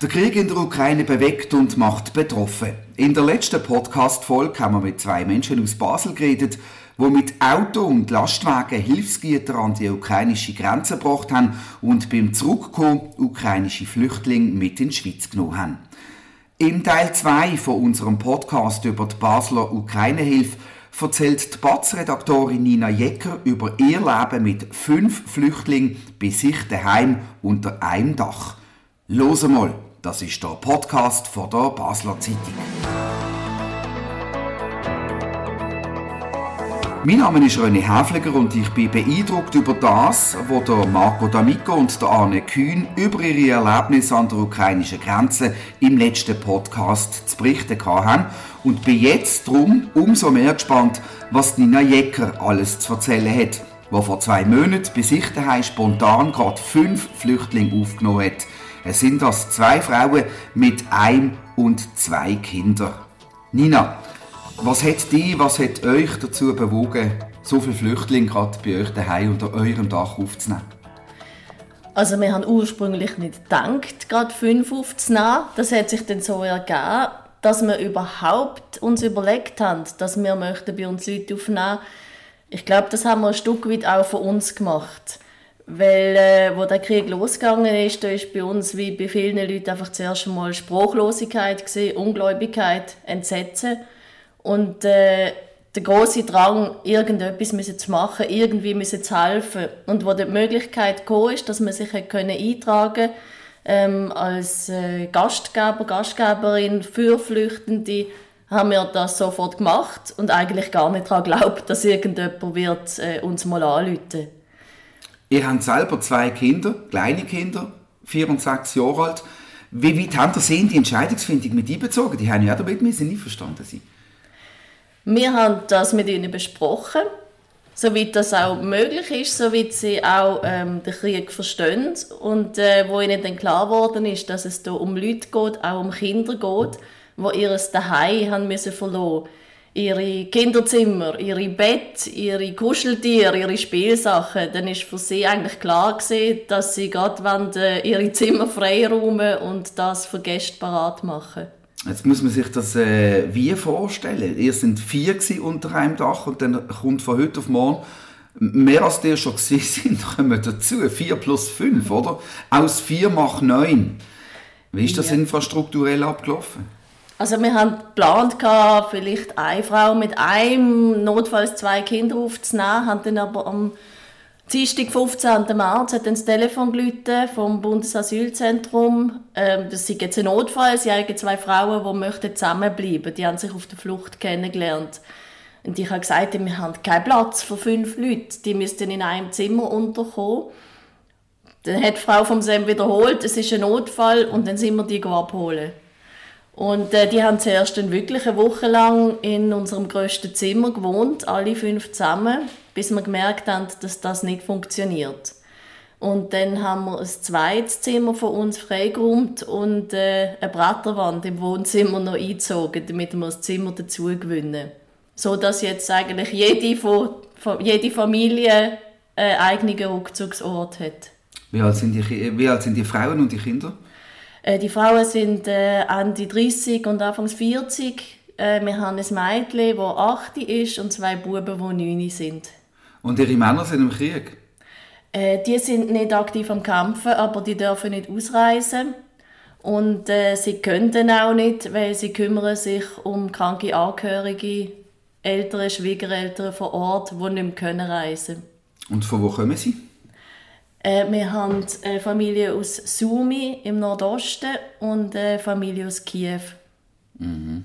Der Krieg in der Ukraine bewegt und macht betroffen. In der letzten Podcast-Folge haben wir mit zwei Menschen aus Basel geredet, die mit Auto und Lastwagen Hilfsgüter an die ukrainische Grenze gebracht haben und beim Zurückkommen ukrainische Flüchtlinge mit in die Schweiz genommen haben. In Teil 2 von unserem Podcast über die Basler Ukraine-Hilfe erzählt die Batz-Redaktorin Nina Jecker über ihr Leben mit fünf Flüchtlingen bei sich daheim unter einem Dach. Los mal! Das ist der Podcast von der Basler Zeitung. Mein Name ist René Häfliger und ich bin beeindruckt über das, was der Marco D'Amico und der Arne Kühn über ihre Erlebnisse an der ukrainischen Grenze im letzten Podcast zu berichten haben und bin jetzt drum umso mehr gespannt, was Nina Jecker alles zu erzählen hat, wo vor zwei Monaten bei sich spontan gerade fünf Flüchtlinge aufgenommen hat – es sind das zwei Frauen mit einem und zwei Kindern. Nina, was hat die, was hat euch dazu bewogen, so viele Flüchtlinge gerade bei euch daheim unter eurem Dach aufzunehmen? Also wir haben ursprünglich nicht gedacht, gerade fünf aufzunehmen. Das hat sich dann so ergeben, dass wir überhaupt uns überlegt haben, dass wir möchten bei uns Leute aufnehmen. Ich glaube, das haben wir ein Stück weit auch von uns gemacht. Weil, äh, wo der Krieg losgegangen ist, da ist bei uns wie bei vielen Leuten einfach zuerst einmal Sprachlosigkeit gesehen, Ungläubigkeit, Entsetzen und äh, der große Drang, irgendetwas müssen zu machen, irgendwie müssen zu helfen. Und wo die Möglichkeit kam, ist, dass man sich können eintragen ähm, als äh, Gastgeber, Gastgeberin für Flüchtende, haben wir das sofort gemacht und eigentlich gar nicht daran geglaubt, dass irgendjemand wird, äh, uns mal anrufen Ihr habt selber zwei Kinder, kleine Kinder, vier und sechs Jahre alt. Wie weit haben Sie in die Entscheidungsfindung mit einbezogen? Die haben ja damit müssen einverstanden sein. Wir haben das mit ihnen besprochen, soweit das auch möglich ist, soweit sie auch ähm, den Krieg verstehen und äh, wo ihnen dann klar geworden ist, dass es hier um Leute geht, auch um Kinder geht, die ihres Daheim haben müssen verloren ihre Kinderzimmer, ihre Bett, ihre Kuscheltiere, ihre Spielsachen, dann ist für sie eigentlich klar gewesen, dass sie gerade wollen, äh, ihre Zimmer freiräumen und das für Gäste parat machen. Jetzt muss man sich das äh, wie vorstellen. Ihr sind vier unter einem Dach und dann kommt von heute auf morgen mehr als ihr schon sind, kommen dazu. Vier plus fünf, oder? Aus vier macht neun. Wie ist das ja. infrastrukturell abgelaufen? Also wir haben geplant, vielleicht eine Frau mit einem, notfalls zwei Kinder aufzunehmen, haben dann aber am Dienstag, 15. März, hat dann das Telefon geläutet vom Bundesasylzentrum. Ähm, das ist jetzt ein Notfall. Sie haben zwei Frauen, die möchten zusammenbleiben. Die haben sich auf der Flucht kennengelernt. Und ich habe gesagt, wir haben keinen Platz für fünf Leute. Die müssten in einem Zimmer unterkommen. Dann hat die Frau vom SEM wiederholt, es ist ein Notfall und dann sind wir die abholen. Und äh, die haben zuerst dann wirklich eine Woche lang in unserem grössten Zimmer gewohnt, alle fünf zusammen, bis wir gemerkt haben, dass das nicht funktioniert. Und dann haben wir ein zweites Zimmer von uns freigeräumt und äh, eine Bretterwand im Wohnzimmer noch eingezogen, damit wir das Zimmer dazu gewinnen. So dass jetzt eigentlich jede, von, von, jede Familie einen eigenen Rückzugsort hat. Wie alt, sind die, wie alt sind die Frauen und die Kinder? Äh, die Frauen sind äh, Ende 30 und Anfangs 40. Äh, wir haben ein Mädchen, das 8 ist und zwei Buben, die 9 sind. Und ihre Männer sind im Krieg? Äh, die sind nicht aktiv am Kämpfen, aber die dürfen nicht ausreisen. Und äh, sie können auch nicht, weil sie kümmern sich um kranke Angehörige, Eltern, Schwiegereltern vor Ort, die nicht mehr können reisen Und von wo kommen sie? Äh, wir haben eine Familie aus Sumi im Nordosten und eine Familie aus Kiew. Mhm.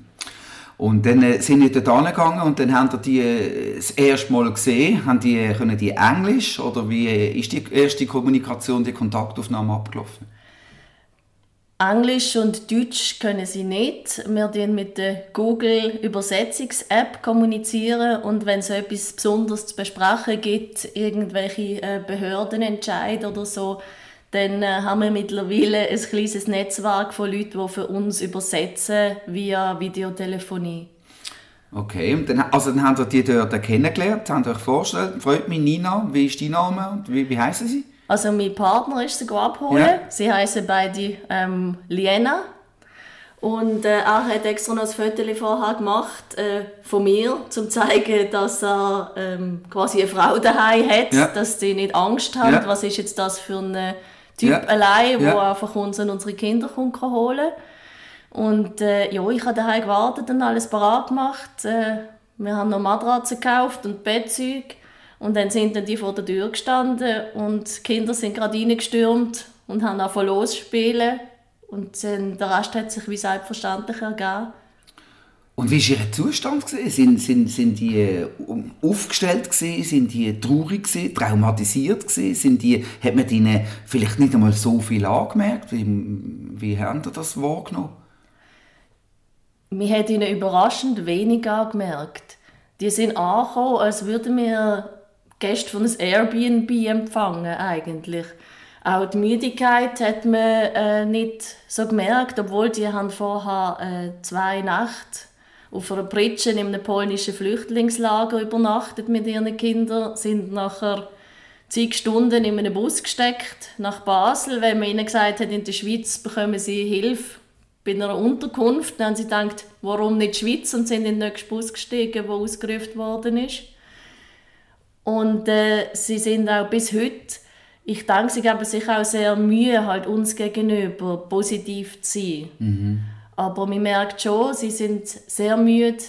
Und dann äh, sind die dort gegangen und dann haben die äh, das erste Mal gesehen, haben die, können die Englisch oder wie ist die erste Kommunikation, die Kontaktaufnahme abgelaufen? Englisch und Deutsch können sie nicht. Wir kommunizieren mit der Google Übersetzungs-App kommunizieren und wenn es etwas Besonderes zu besprechen gibt, irgendwelche äh, Behördenentscheid oder so, dann äh, haben wir mittlerweile ein kleines Netzwerk von Leuten, die für uns übersetzen via Videotelefonie. Okay, dann, also dann habt ihr die dort kennengelernt, ihr euch vorgestellt. Freut mich Nina, wie ist dein Name und wie, wie heißen sie? Also mein Partner ist sie abholen. Ja. Sie heißen beide ähm, Liena. Und äh, er hat extra noch ein Foto vorher gemacht äh, von mir, um zu zeigen, dass er ähm, quasi eine Frau daheim hat, ja. dass sie nicht Angst hat. Ja. Was ist jetzt das für ein Typ ja. allein, der einfach uns und unsere Kinder kommt holen Und äh, ja, ich habe daheim gewartet und alles parat gemacht. Äh, wir haben noch Matratzen gekauft und Bettzeug. Und dann sind dann die vor der Tür gestanden und die Kinder sind gerade reingestürmt und haben angefangen loszuspielen. Und dann, der Rest hat sich wie selbstverständlich ergeben. Und wie war Ihr Zustand? Sind, sind, sind die äh, aufgestellt? Gewesen? Sind die traurig? Gewesen? Traumatisiert? Gewesen? Sind die, hat man ihnen vielleicht nicht einmal so viel angemerkt? Wie, wie haben Sie das wahrgenommen? Wir haben ihnen überraschend wenig angemerkt. Die sind angekommen, als würden wir Gäste von einem Airbnb empfangen eigentlich. Auch die Müdigkeit hat man äh, nicht so gemerkt, obwohl die haben vorher äh, zwei Nächte auf einer Pritsche in einem polnischen Flüchtlingslager übernachtet mit ihren Kindern, sind nachher zig Stunden in einem Bus gesteckt nach Basel, weil man ihnen gesagt hat, in der Schweiz bekommen sie Hilfe bei einer Unterkunft. Dann haben sie gedacht, warum nicht Schweiz und sind in den nächsten Bus gestiegen, wo ausgerufen worden ist. Und äh, sie sind auch bis heute, ich denke, sie geben sich auch sehr Mühe, halt uns gegenüber positiv zu sein. Mhm. Aber man merkt schon, sie sind sehr müde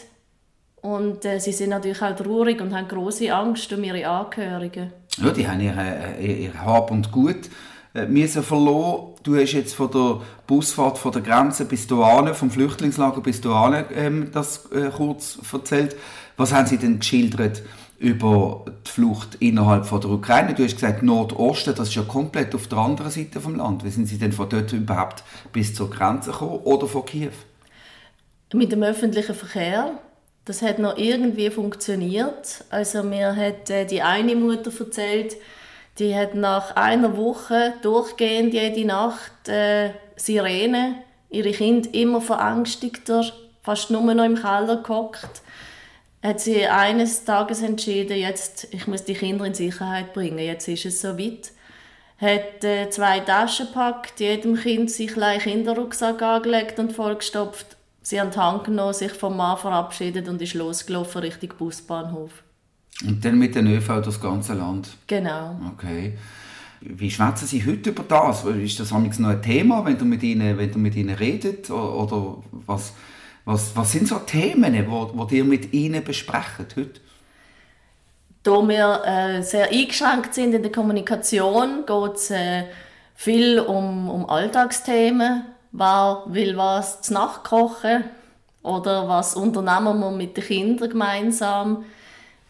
und äh, sie sind natürlich auch traurig und haben große Angst um ihre Angehörigen. Ja, die haben ihr, äh, ihr Hab und Gut äh, müssen verloren. Du hast jetzt von der Busfahrt von der Grenze bis hierhin, vom Flüchtlingslager bis hierhin, ähm, das äh, kurz erzählt. Was haben sie denn geschildert? Über die Flucht innerhalb von der Ukraine. Du hast gesagt, Nordosten, das ist ja komplett auf der anderen Seite vom Land. Wie sind Sie denn von dort überhaupt bis zur Grenze gekommen oder von Kiew? Mit dem öffentlichen Verkehr. Das hat noch irgendwie funktioniert. Also mir hat äh, die eine Mutter erzählt, die hat nach einer Woche durchgehend jede Nacht äh, Sirene, ihre Kinder immer verängstigter, fast nur noch im Keller gehockt hat sie eines Tages entschieden, jetzt, ich muss die Kinder in Sicherheit bringen, jetzt ist es soweit. Hat äh, zwei Taschen gepackt, jedem Kind sich einen Kinderrucksack angelegt und vollgestopft. Sie haben die Hand genommen, sich vom Mann verabschiedet und ist losgelaufen Richtung Busbahnhof. Und dann mit den ÖV das ganze Land? Genau. Okay. Wie schwätzen Sie heute über das? Ist das noch ein Thema, wenn du mit ihnen, wenn du mit ihnen redet? Oder was, was, was sind so Themen, die ihr mit ihnen besprecht heute? Da wir äh, sehr eingeschränkt sind in der Kommunikation, geht es äh, viel um, um Alltagsthemen. Wer will was zu Nacht kochen? Oder was unternehmen wir mit den Kindern gemeinsam?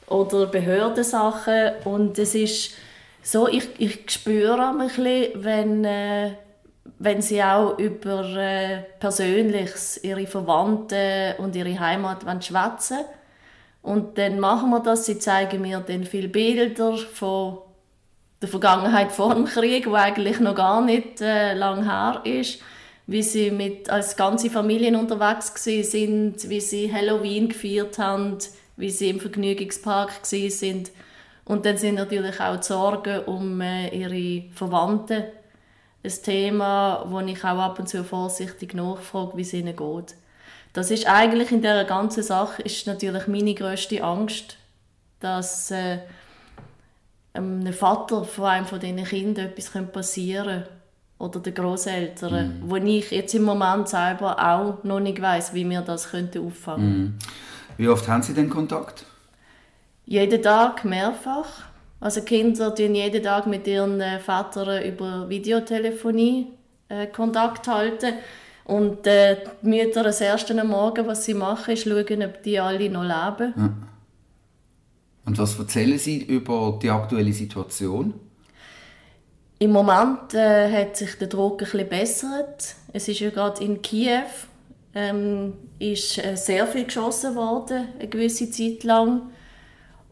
Oder Behördensachen. Und es ist so, ich, ich spüre ein bisschen, wenn... Äh, wenn sie auch über äh, Persönliches, ihre Verwandten und ihre Heimat schwätzen Und dann machen wir das. Sie zeigen mir dann viele Bilder von der Vergangenheit vor dem Krieg, wo eigentlich noch gar nicht äh, lang her ist. Wie sie mit, als ganze Familien unterwegs sind, wie sie Halloween gefeiert haben, wie sie im Vergnügungspark sind. Und dann sind natürlich auch die Sorgen um äh, ihre Verwandten ein Thema, wo ich auch ab und zu vorsichtig nachfrage, wie es ihnen geht. Das ist eigentlich in dieser ganzen Sache ist natürlich meine grösste Angst, dass äh, einem Vater von einem von diesen Kindern etwas passieren könnte oder den Großeltern, mhm. wo ich jetzt im Moment selber auch noch nicht weiß, wie wir das könnte auffangen. Mhm. Wie oft haben Sie denn Kontakt? Jeden Tag mehrfach. Also Kinder tun jeden Tag mit ihren äh, Vätern über Videotelefonie äh, Kontakt halten. Und äh, die Mütter das erste am Morgen, was sie machen, ist schauen, ob die alle noch leben. Ja. Und was erzählen Sie über die aktuelle Situation? Im Moment äh, hat sich der Druck ein bisschen bessert. Es ist ja gerade in Kiew ähm, ist äh, sehr viel geschossen worden, eine gewisse Zeit lang.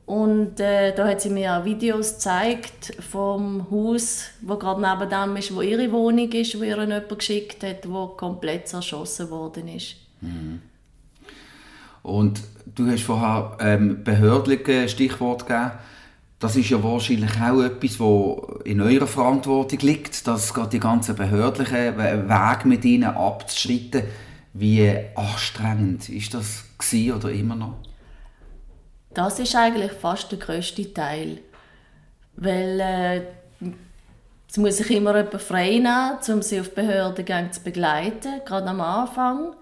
Und äh, da hat sie mir auch Videos gezeigt vom Haus, wo gerade neben dem ist, wo ihre Wohnung ist, wo ihr jemand geschickt hat, wo komplett zerschossen worden ist. Mhm. Und du hast vorher ähm, behördliche Stichwort gegeben. Das ist ja wahrscheinlich auch etwas, was in eurer Verantwortung liegt, dass gerade die ganzen behördlichen Wege mit ihnen abzuschreiten. Wie anstrengend ist das oder immer noch? Das ist eigentlich fast der größte Teil, weil äh, es muss sich immer jemand frei nehmen, um sie auf Behördengänge zu begleiten, gerade am Anfang.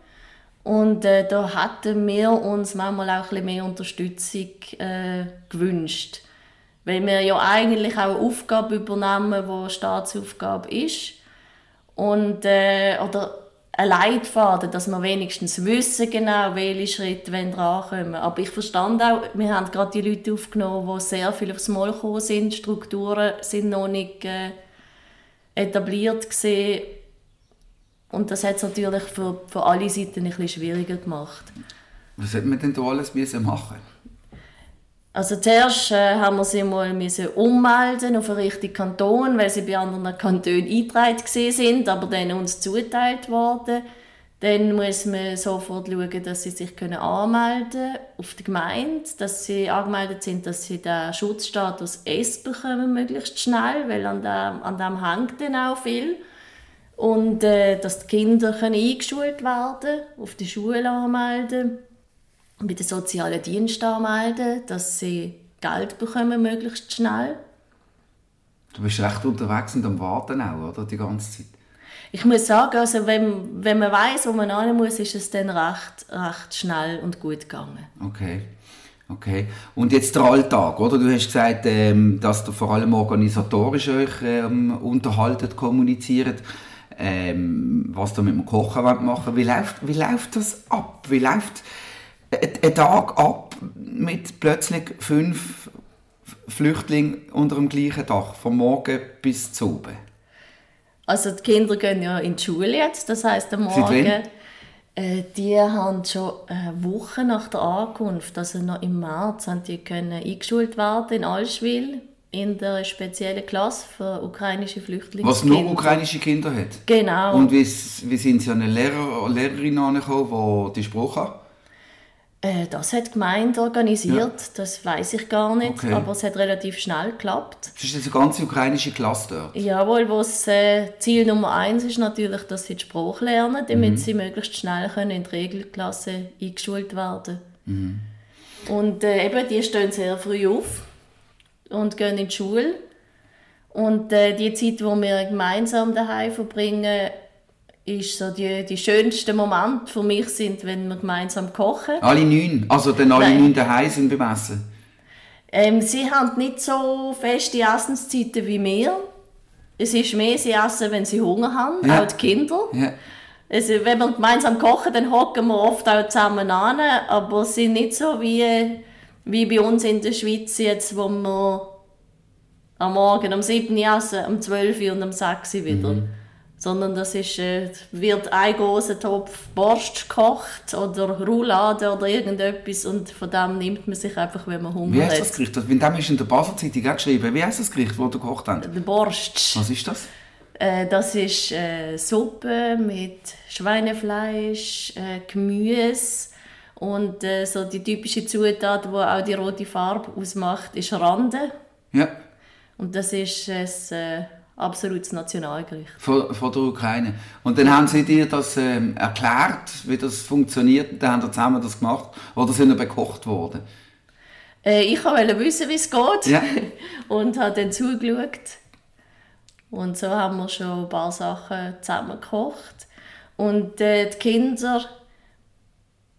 Und äh, da hätten wir uns manchmal auch ein bisschen mehr Unterstützung äh, gewünscht weil wir ja eigentlich auch eine Aufgabe übernehmen, die eine Staatsaufgabe ist. Und, äh, oder ein Leitfaden, dass wir wenigstens wissen genau, welche Schritte drankommen. Aber ich verstand auch, wir haben gerade die Leute aufgenommen, die sehr viel aufs Mal gekommen sind, Strukturen sind noch nicht äh, etabliert gesehen und das hat es natürlich für, für alle Seiten ein bisschen schwieriger gemacht. Was hat man denn da alles machen also zuerst äh, haben wir sie mal müssen ummelden auf einen richtigen Kanton, weil sie bei anderen Kantonen eingetragen sind, aber dann uns zugeteilt worden. Dann muss man sofort schauen, dass sie sich können anmelden auf die Gemeinde, dass sie angemeldet sind, dass sie den Schutzstatus S bekommen, möglichst schnell, weil an dem, an dem hängt dann auch viel. Und äh, dass die Kinder können eingeschult werden auf die Schule anmelden bei den sozialen Diensten anmelden, dass sie Geld bekommen, möglichst schnell. Du bist recht unterwegs und am Warten auch, oder? Die ganze Zeit. Ich muss sagen, also wenn, wenn man weiß, wo man hin muss, ist es dann recht, recht schnell und gut gegangen. Okay. Okay. Und jetzt der Alltag, oder? Du hast gesagt, ähm, dass du vor allem organisatorisch euch ähm, unterhaltet, kommuniziert. Ähm, was du mit dem Kochen machen Wie läuft, wie läuft das ab? Wie läuft ein Tag ab mit plötzlich fünf Flüchtlingen unter dem gleichen Dach, vom Morgen bis zu oben? Also die Kinder gehen ja in die Schule jetzt, das heißt am Morgen. Äh, die haben schon eine Woche nach der Ankunft, also noch im März, haben die können eingeschult werden in Allschwil in der speziellen Klasse für ukrainische Flüchtlinge. Was nur ukrainische Kinder hat? Genau. Und wie, wie sind sie an eine Lehrer, Lehrerin angekommen, die die Sprache hat? Äh, das hat die Gemeinde organisiert, ja. das weiß ich gar nicht, okay. aber es hat relativ schnell geklappt. Das ist eine ganze ukrainische Klasse dort? Jawohl, wo das äh, Ziel Nummer eins ist natürlich, dass sie die Sprache lernen, damit mhm. sie möglichst schnell können in die Regelklasse eingeschult werden mhm. Und äh, eben, die stehen sehr früh auf und gehen in die Schule. Und äh, die Zeit, die wir gemeinsam daheim verbringen, ist so die, die schönsten Momente für mich sind, wenn wir gemeinsam kochen. Alle neun? Also dann alle Nein. neun daheim sind beim Essen? Ähm, sie haben nicht so feste Essenszeiten wie wir. Es ist mehr, sie essen, wenn sie Hunger haben, ja. auch die Kinder. Ja. Also, wenn wir gemeinsam kochen, dann hocken wir oft auch zusammen an, aber es sind nicht so wie, wie bei uns in der Schweiz jetzt, wo wir am Morgen um 7 Uhr essen, um 12 Uhr und um 6 Uhr wieder. Mhm sondern das ist, äh, wird ein großer Topf Borst gekocht oder Roulade oder irgendetwas und von dem nimmt man sich einfach, wenn man Hunger hat. Wie heißt das Gericht? In dem ist in der Basel-Zeitung auch geschrieben. Wie heißt das Gericht, das du gekocht hast? Der Borst. Was ist das? Äh, das ist äh, Suppe mit Schweinefleisch, äh, Gemüse und äh, so die typische Zutat, die auch die rote Farbe ausmacht, ist Rande. Ja. Und das ist ein äh, absolutes Nationalgericht. Von, von der Ukraine. Und dann haben sie dir das ähm, erklärt, wie das funktioniert, und dann haben sie zusammen das gemacht, oder sind sie bekocht worden? Äh, ich wollte wissen, wie es geht ja. und habe dann zugeschaut. Und so haben wir schon ein paar Sachen zusammen gekocht. Und äh, die Kinder,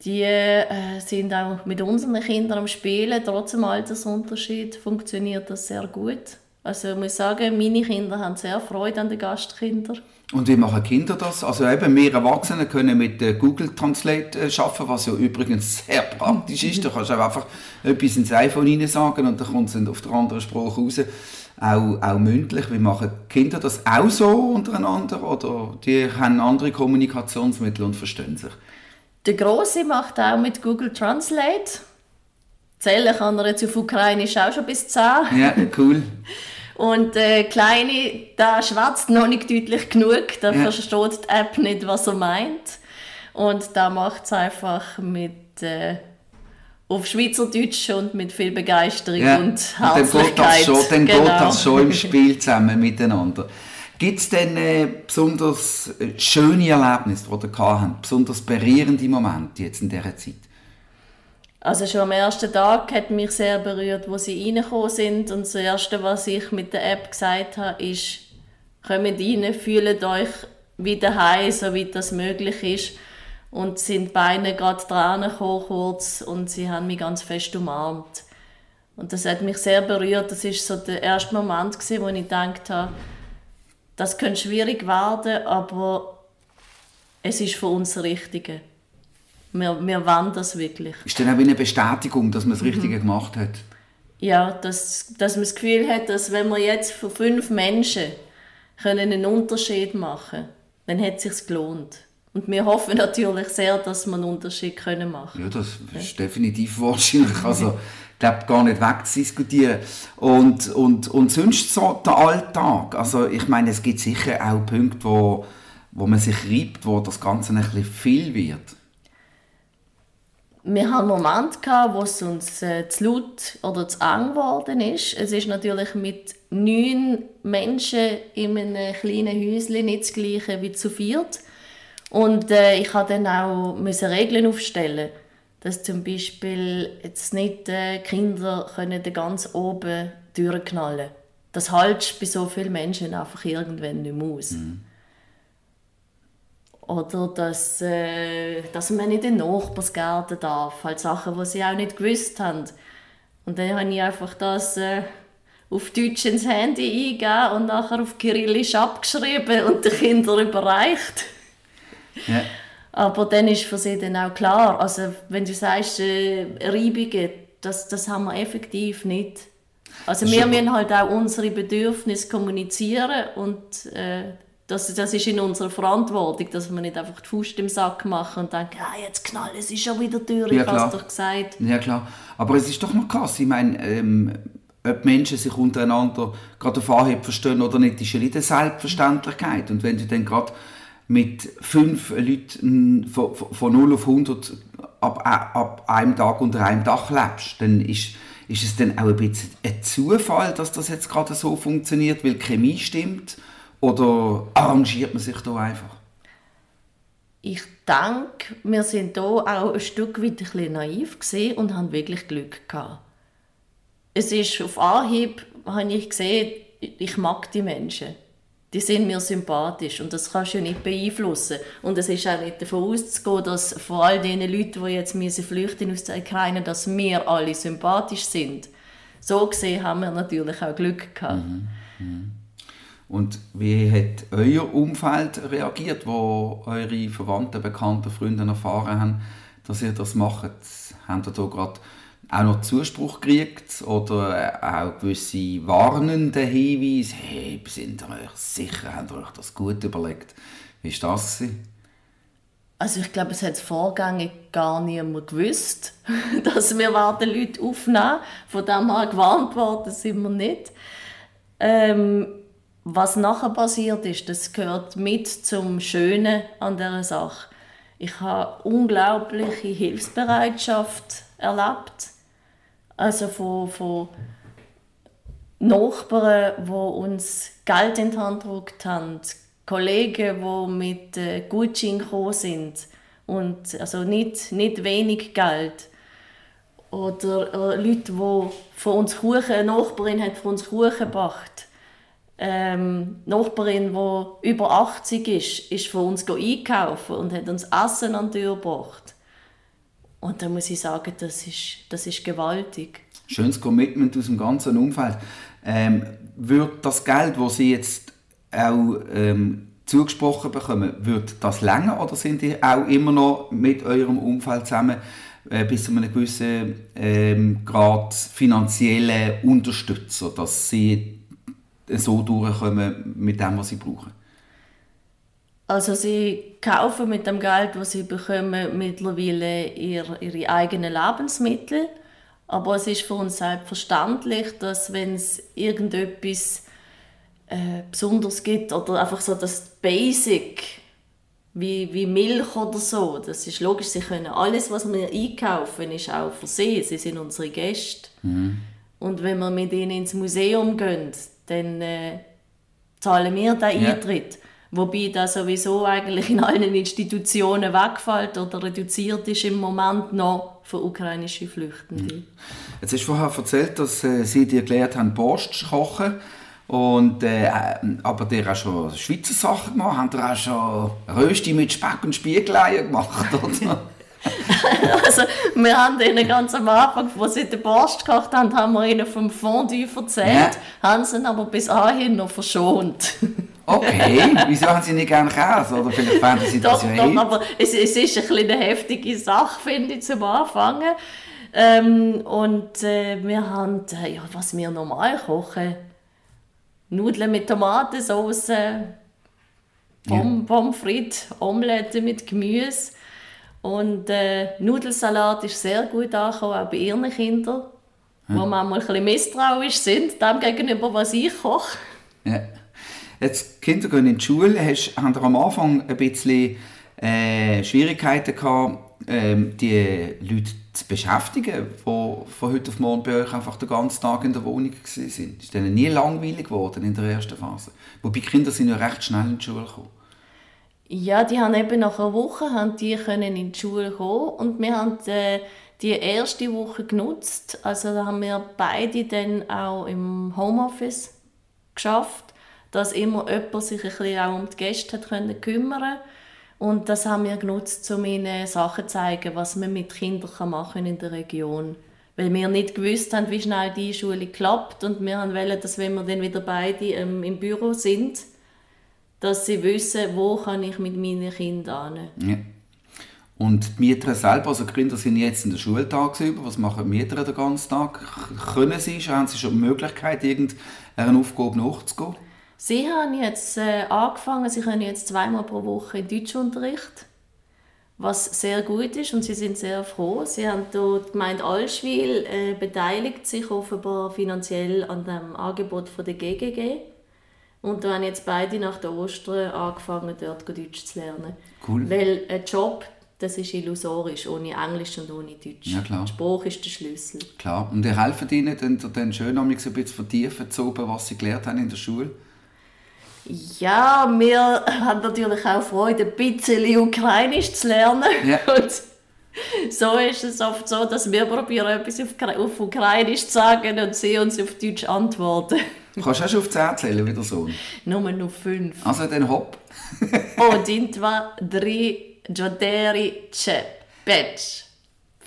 die äh, sind auch mit unseren Kindern am Spielen. Trotz dem Altersunterschied funktioniert das sehr gut. Also ich muss sagen, meine Kinder haben sehr Freude an den Gastkindern. Und wie machen Kinder das? Also eben, wir Erwachsene können mit Google Translate äh, arbeiten, was ja übrigens sehr praktisch ist. Da kannst du einfach etwas ins iPhone hinein sagen und dann kommt es auf der anderen Sprache raus. Auch, auch mündlich. Wie machen Kinder das auch so untereinander oder die haben andere Kommunikationsmittel und verstehen sich? Der Große macht auch mit Google Translate. Zählen kann er jetzt auf Ukrainisch auch schon bis 10. Ja, cool. Und der äh, Kleine, der schwätzt noch nicht deutlich genug, der ja. versteht die App nicht, was er meint. Und da macht es einfach mit äh, auf Schweizerdeutsch und mit viel Begeisterung ja. und Herzlichkeit. Dann, geht das, schon, dann genau. geht das schon im Spiel zusammen miteinander. Gibt es denn äh, besonders äh, schöne Erlebnisse, die ihr habt, besonders berührende Momente jetzt in dieser Zeit? Also schon am ersten Tag hat mich sehr berührt, wo sie reingekommen sind und das Erste, was ich mit der App gesagt habe, ist, kommt rein, fühlt euch wieder heim, so wie das möglich ist und sind Beine gerade dran gekommen, kurz und sie haben mich ganz fest umarmt. Und das hat mich sehr berührt. Das ist so der erste Moment gewesen, wo ich gedacht habe, das könnte schwierig werden, aber es ist für uns das Richtige. Wir, wir wollen das wirklich. Ist dann auch eine Bestätigung, dass man das Richtige mhm. gemacht hat? Ja, dass, dass man das Gefühl hat, dass wenn wir jetzt für fünf Menschen können einen Unterschied machen können, dann hat es sich gelohnt. Und wir hoffen natürlich sehr, dass wir einen Unterschied können machen können. Ja, das ist ja. definitiv wahrscheinlich. Also, ich glaube, gar nicht wegzudiskutieren. Und, und, und sonst so der Alltag. Also, ich meine, es gibt sicher auch Punkte, wo, wo man sich reibt, wo das Ganze ein bisschen viel wird. Wir hatten einen Moment, gehabt, wo es uns äh, zu laut oder zu eng geworden ist. Es ist natürlich mit neun Menschen in einem kleinen Häuschen nicht das gleiche wie zu viert. Und äh, ich musste dann auch müssen Regeln aufstellen, dass zum Beispiel jetzt nicht äh, Kinder können ganz oben durchknallen. Das haltest bei so vielen Menschen einfach irgendwann nicht mehr aus. Mhm. Oder dass, äh, dass man nicht in den Nachbarsgarten darf. Halt Sachen, die sie auch nicht gewusst haben. Und dann habe ich einfach das äh, auf Deutsch ins Handy eingegeben und nachher auf Kyrillisch abgeschrieben und den Kindern überreicht. Ja. Aber dann ist für sie dann auch klar, also wenn du sagst, äh, Reibungen, das, das haben wir effektiv nicht. Also wir müssen halt auch unsere Bedürfnisse kommunizieren und äh, das, das ist in unserer Verantwortung, dass wir nicht einfach die Faust im Sack machen und denken, ah, jetzt knallen, es ist schon wieder durch, ja, ich habe doch gesagt. Ja klar, aber es ist doch noch krass, ich meine, ähm, ob Menschen sich untereinander gerade auf Anhieb verstehen oder nicht, ist ja nicht eine Selbstverständlichkeit und wenn du dann gerade mit fünf Leuten von, von 0 auf 100 ab, ab einem Tag unter einem Dach lebst, dann ist, ist es dann auch ein bisschen ein Zufall, dass das jetzt gerade so funktioniert, weil Chemie stimmt? Oder arrangiert man sich da einfach? Ich denke, wir sind hier auch ein Stück weit ein bisschen naiv und haben wirklich Glück gehabt. Es ist auf Anhieb, habe ich gesehen, ich mag die Menschen die sind mir sympathisch und das kannst du ja nicht beeinflussen. Und es ist auch nicht davon auszugehen, dass vor all den Leuten, die jetzt müssen flüchten aus der Ukraine, dass wir alle sympathisch sind. So gesehen haben wir natürlich auch Glück gehabt. Mhm. Mhm. Und wie hat euer Umfeld reagiert, wo eure Verwandten, Bekannten, Freunde erfahren haben, dass ihr das macht? Habt ihr da gerade auch noch Zuspruch kriegt oder auch gewisse warnende Hinweise, hey, sind ihr euch sicher, habt ihr euch das gut überlegt? Wie war das? Also ich glaube, es hat vorgängig gar niemand gewusst, dass wir warten Leute aufnehmen. Von dem her gewarnt worden sind wir nicht. Ähm, was nachher passiert ist, das gehört mit zum Schönen an dieser Sache. Ich habe unglaubliche Hilfsbereitschaft erlebt also von, von Nachbarn, die uns Geld in die Hand gedrückt haben, Kollegen, die mit äh, Gutschein gekommen sind und also nicht, nicht wenig Geld. Oder äh, Leute, die von uns Kuchen, eine Nachbarin hat von uns Kuchen gebracht. Ähm, Nachbarin, die über 80 ist, ist von uns einkaufen und hat uns Essen an die Tür gebracht. Und da muss ich sagen, das ist, das ist gewaltig. Schönes Commitment aus dem ganzen Umfeld. Ähm, wird das Geld, das Sie jetzt auch ähm, zugesprochen bekommen, wird das länger oder sind Sie auch immer noch mit eurem Umfeld zusammen äh, bis zu einem gewissen ähm, Grad finanzielle Unterstützer, dass Sie so durchkommen mit dem, was Sie brauchen? Also sie kaufen mit dem Geld, das sie bekommen, mittlerweile ihre, ihre eigenen Lebensmittel. Aber es ist für uns selbstverständlich, dass wenn es irgendetwas äh, Besonderes gibt oder einfach so das Basic, wie, wie Milch oder so. Das ist logisch, sie können alles, was wir einkaufen, ist auch für sie. Sie sind unsere Gäste. Mhm. Und wenn wir mit ihnen ins Museum gehen, dann äh, zahlen wir den ja. Eintritt. Wobei das sowieso eigentlich in allen Institutionen wegfällt oder reduziert ist im Moment noch für ukrainische Flüchtende. Mhm. Jetzt hast du vorher erzählt, dass äh, Sie dir gelernt haben, Borscht zu kochen. Und, äh, aber der hat schon Schweizer Sachen gemacht. Haben auch schon Rösti mit Speck und Spiegeleier gemacht? Oder? also, wir haben ihnen ganz am Anfang, wo sie den Borscht gekocht haben, haben wir ihnen vom Fondue erzählt, ja. haben sie aber bis dahin noch verschont. Okay, wieso haben Sie nicht gerne Käse? Oder vielleicht fanden Sie das doch, ja doch, aber es, es ist ein eine heftige Sache, finde ich, zum Anfangen. Ähm, und äh, wir haben, äh, ja, was wir normal kochen, Nudeln mit Tomatensauce, Pom ja. Pommes frites, Omelette mit Gemüse. Und äh, Nudelsalat ist sehr gut angekommen, auch bei ihren Kindern, ja. wo manchmal ein bisschen misstrauisch sind, dem gegenüber, was ich koche. Ja. Jetzt, die Kinder gehen in die Schule, hast, haben am Anfang ein bisschen äh, Schwierigkeiten gehabt, ähm, die Leute zu beschäftigen, die von heute auf morgen bei euch einfach den ganzen Tag in der Wohnung waren. Ist denen nie langweilig geworden in der ersten Phase? Wobei Kinder sind ja recht schnell in die Schule gekommen. Ja, die haben eben nach einer Woche haben die können in die Schule kommen und wir haben die, äh, die erste Woche genutzt. Also da haben wir beide dann auch im Homeoffice geschafft dass immer jemand sich ein bisschen auch um die Gäste hat können kümmern und das haben wir genutzt, um ihnen Sachen zu zeigen, was man mit Kindern machen in der Region. Weil wir nicht gewusst haben, wie schnell die Schule klappt und wir wollen, dass wenn wir dann wieder beide ähm, im Büro sind, dass sie wissen, wo kann ich mit meinen Kindern hin. Ja. Und die Mieter selber, also die Kinder sind jetzt in der Schule tagsüber, was machen die Mieter den ganzen Tag? Können sie, haben sie schon die Möglichkeit, irgendeiner Aufgabe nachzugehen? Sie haben jetzt äh, angefangen, sie können jetzt zweimal pro Woche in Deutschunterricht, was sehr gut ist und sie sind sehr froh. Sie haben dort die Gemeinde Allschwil äh, beteiligt sich offenbar finanziell an dem Angebot von der GGG und da haben jetzt beide nach der Ostern angefangen, dort Deutsch zu lernen. Cool. Weil ein Job das ist illusorisch, ohne Englisch und ohne Deutsch. Ja, klar. Spruch ist der Schlüssel. Klar. Und ihr helft ihnen dann, dann schön ein bisschen vertiefen zu oben, was sie gelernt haben in der Schule? Ja, wir haben natürlich auch Freude, ein bisschen Ukrainisch zu lernen. Ja. Und so ist es oft so, dass wir probieren, etwas auf, Ukrainisch zu sagen und sie uns auf Deutsch antworten. Kannst du auch schon auf 10 zählen, wie der Sohn? Nur noch 5. Also dann hopp. Один, два, три, чотири, п'ять.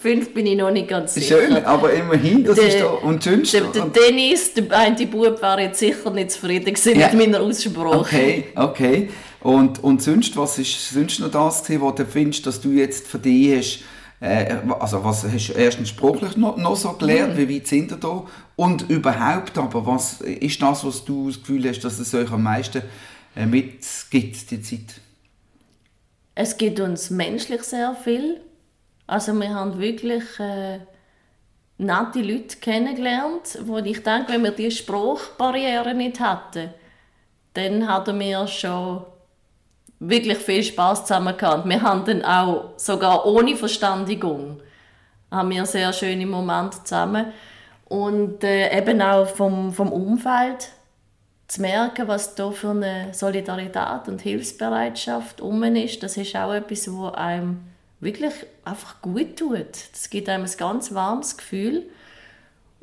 Fünf bin ich noch nicht ganz sicher. Schön, aber immerhin, das der, ist da, und sonst? Der, der Dennis, der eine Bub, war jetzt sicher nicht zufrieden ja. mit meiner Aussprache. Okay, okay. Und, und sonst, was ist sonst noch das gewesen, was du findest, dass du jetzt für dich hast, äh, also was hast du erstens sprachlich noch, noch so gelernt, mhm. wie weit sind ihr da? Und überhaupt aber, was ist das, was du das Gefühl hast, dass es euch am meisten äh, mitgibt, die Zeit? Es gibt uns menschlich sehr viel also wir haben wirklich äh, nette Leute kennengelernt, wo ich denke, wenn wir diese Sprachbarriere nicht hätten, dann hatten wir schon wirklich viel Spaß zusammen gehabt. Wir haben dann auch sogar ohne Verständigung haben wir sehr schöne Momente zusammen und äh, eben auch vom, vom Umfeld zu merken, was da für eine Solidarität und Hilfsbereitschaft um ist, das ist auch etwas, wo einem wirklich einfach gut tut. Das gibt einem ein ganz warmes Gefühl.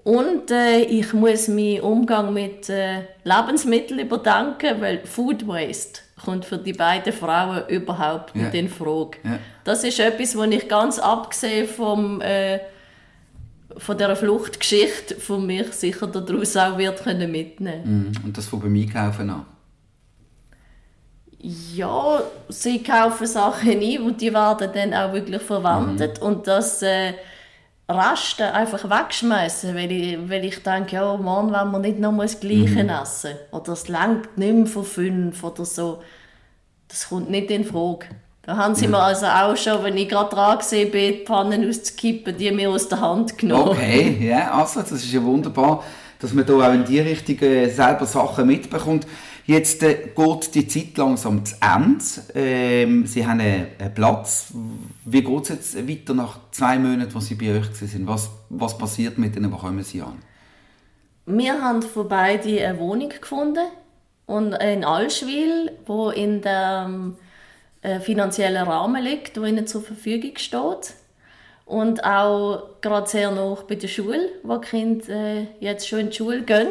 Und äh, ich muss meinen Umgang mit äh, Lebensmitteln überdenken, weil Food Waste kommt für die beiden Frauen überhaupt nicht in Frage. Ja. Das ist etwas, was ich ganz abgesehen vom, äh, von dieser Fluchtgeschichte von mir sicher daraus auch wird können mitnehmen mm, Und das von beim Einkaufen an? ja, sie kaufen Sachen ein und die werden dann auch wirklich verwendet. Mhm. Und das äh, Rasten einfach wegschmeißen, weil ich, weil ich denke, ja, morgen wollen wir nicht noch das Gleiche mhm. essen. Oder es langt nicht mehr von fünf oder so. Das kommt nicht in Frage. Da haben sie ja. mir also auch schon, wenn ich gerade dran war, die Pfannen auszukippen, die mir aus der Hand genommen. Okay, ja, also das ist ja wunderbar, dass man da auch in die Richtung äh, selber Sachen mitbekommt. Jetzt äh, geht die Zeit langsam zu Ende. Ähm, Sie haben einen, Platz. Wie geht es jetzt weiter nach zwei Monaten, wo Sie bei euch sind? Was, was passiert mit Ihnen? Wo kommen Sie an? Wir haben von beiden eine Wohnung gefunden und in Allschwil, wo in dem äh, finanziellen Rahmen liegt, wo ihnen zur Verfügung steht und auch gerade sehr noch bei der Schule, wo die Kinder äh, jetzt schon in die Schule gehen.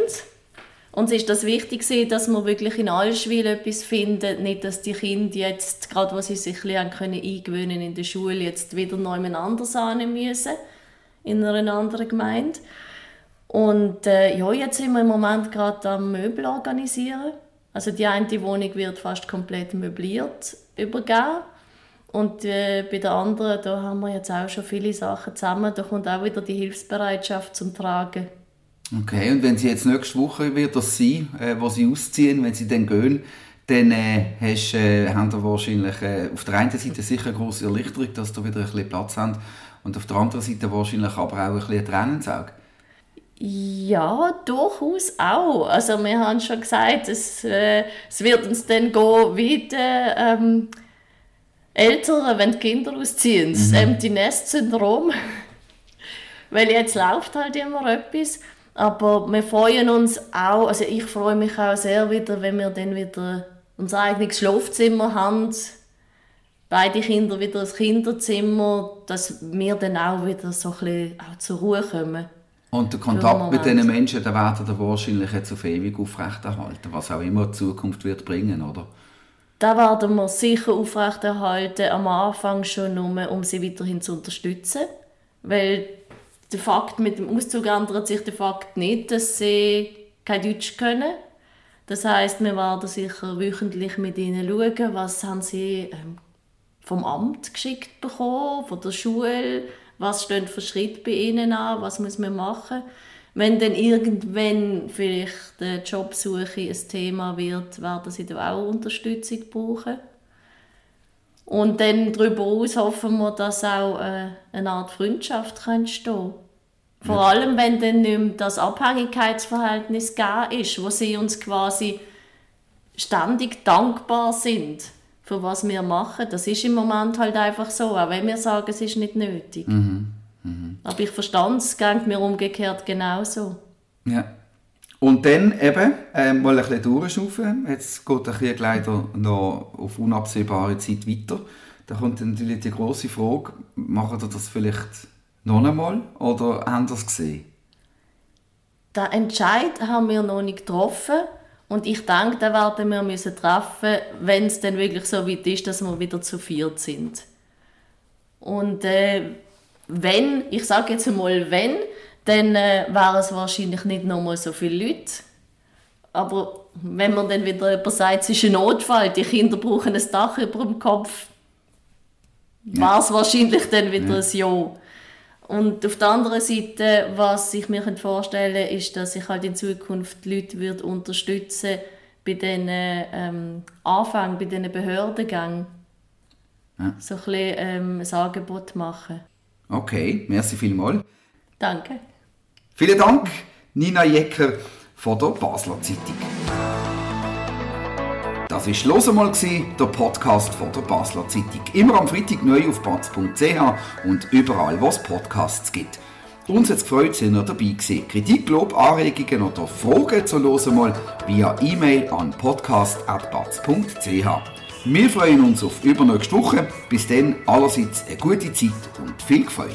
Uns ist das wichtig, dass wir wirklich in Allschwil etwas finden, nicht, dass die Kinder jetzt, gerade wo sie sich ein können eingewöhnen in der Schule, jetzt wieder neu anders annehmen müssen, in einer anderen Gemeinde. Und äh, ja, jetzt sind wir im Moment gerade am Möbel organisieren. Also die eine Wohnung wird fast komplett möbliert übergeben. Und äh, bei der anderen, da haben wir jetzt auch schon viele Sachen zusammen. Da kommt auch wieder die Hilfsbereitschaft zum Tragen. Okay, und wenn Sie jetzt nächste Woche wird das sein, äh, wo Sie ausziehen, wenn Sie dann gehen, dann äh, hast, äh, haben Sie wahrscheinlich äh, auf der einen Seite sicher eine grosse Erleichterung, dass Sie wieder ein bisschen Platz haben und auf der anderen Seite wahrscheinlich aber auch ein bisschen Tränensaug. Ja, durchaus auch. Also wir haben schon gesagt, es, äh, es wird uns dann gehen wie die ähm, Eltern, wenn die Kinder ausziehen. Das mhm. Empty Nest Syndrom. Weil jetzt läuft halt immer etwas. Aber wir freuen uns auch, also ich freue mich auch sehr wieder, wenn wir dann wieder unser eigenes Schlafzimmer haben. Beide Kinder wieder ein Kinderzimmer, dass wir dann auch wieder so ein bisschen auch zur Ruhe kommen. Und der Kontakt mit diesen Menschen, den werden wir wahrscheinlich jetzt auf ewig aufrechterhalten, was auch immer die Zukunft wird bringen, oder? Da werden wir sicher aufrechterhalten, am Anfang schon nur, um sie weiterhin zu unterstützen. Weil der Fakt mit dem Auszug ändert sich der Fakt nicht, dass sie kein Deutsch können. Das heißt, wir werden sicher wöchentlich mit ihnen schauen, was haben sie ähm, vom Amt geschickt bekommen, von der Schule, was stehen für Schritte bei ihnen an, was muss man machen. Wenn dann irgendwann vielleicht die Jobsuche ein Thema wird, werden sie da auch Unterstützung brauchen. Und dann darüber hinaus hoffen wir, dass auch äh, eine Art Freundschaft entstehen kann. Vor ja. allem, wenn dann nicht mehr das Abhängigkeitsverhältnis da ist, wo sie uns quasi ständig dankbar sind für was wir machen. Das ist im Moment halt einfach so, auch wenn wir sagen, es ist nicht nötig. Mhm. Mhm. Aber ich verstand es, geht mir umgekehrt genauso. Ja. Und dann eben äh, mal ein bisschen durchschaufeln. Jetzt geht der Krieg leider noch auf unabsehbare Zeit weiter. Da kommt natürlich die große Frage, machen ihr das vielleicht noch einmal oder haben Sie das gesehen? Den Entscheid haben wir noch nicht getroffen. Und ich denke, da werden wir müssen treffen, wenn es dann wirklich so weit ist, dass wir wieder zu viert sind. Und äh, wenn, ich sage jetzt einmal wenn, dann äh, wären es wahrscheinlich nicht nochmal so viele Leute. Aber wenn man dann wieder jemand sagt, es ist ein Notfall, die Kinder brauchen ein Dach über dem Kopf, ja. war es wahrscheinlich dann wieder ja. ein Ja. Und auf der anderen Seite, was ich mir vorstellen kann, ist, dass ich halt in Zukunft die Leute würde unterstützen bei diesen ähm, Anfängen, bei diesen Behördengängen. Ja. So ein bisschen ähm, ein Angebot machen. Okay, merci vielmals. Danke. Vielen Dank, Nina Jecker von der Basler Zeitung. Das war «Los einmal», der Podcast von der Basler Zeitung. Immer am Freitag neu auf batz.ch und überall, wo es Podcasts gibt. Uns hat es gefreut, dass ihr dabei gewesen. Kritik, Lob, Anregungen oder Fragen zu «Los einmal» via E-Mail an podcast.batz.ch. Wir freuen uns auf übernächste Woche. Bis dann allerseits eine gute Zeit und viel Freude.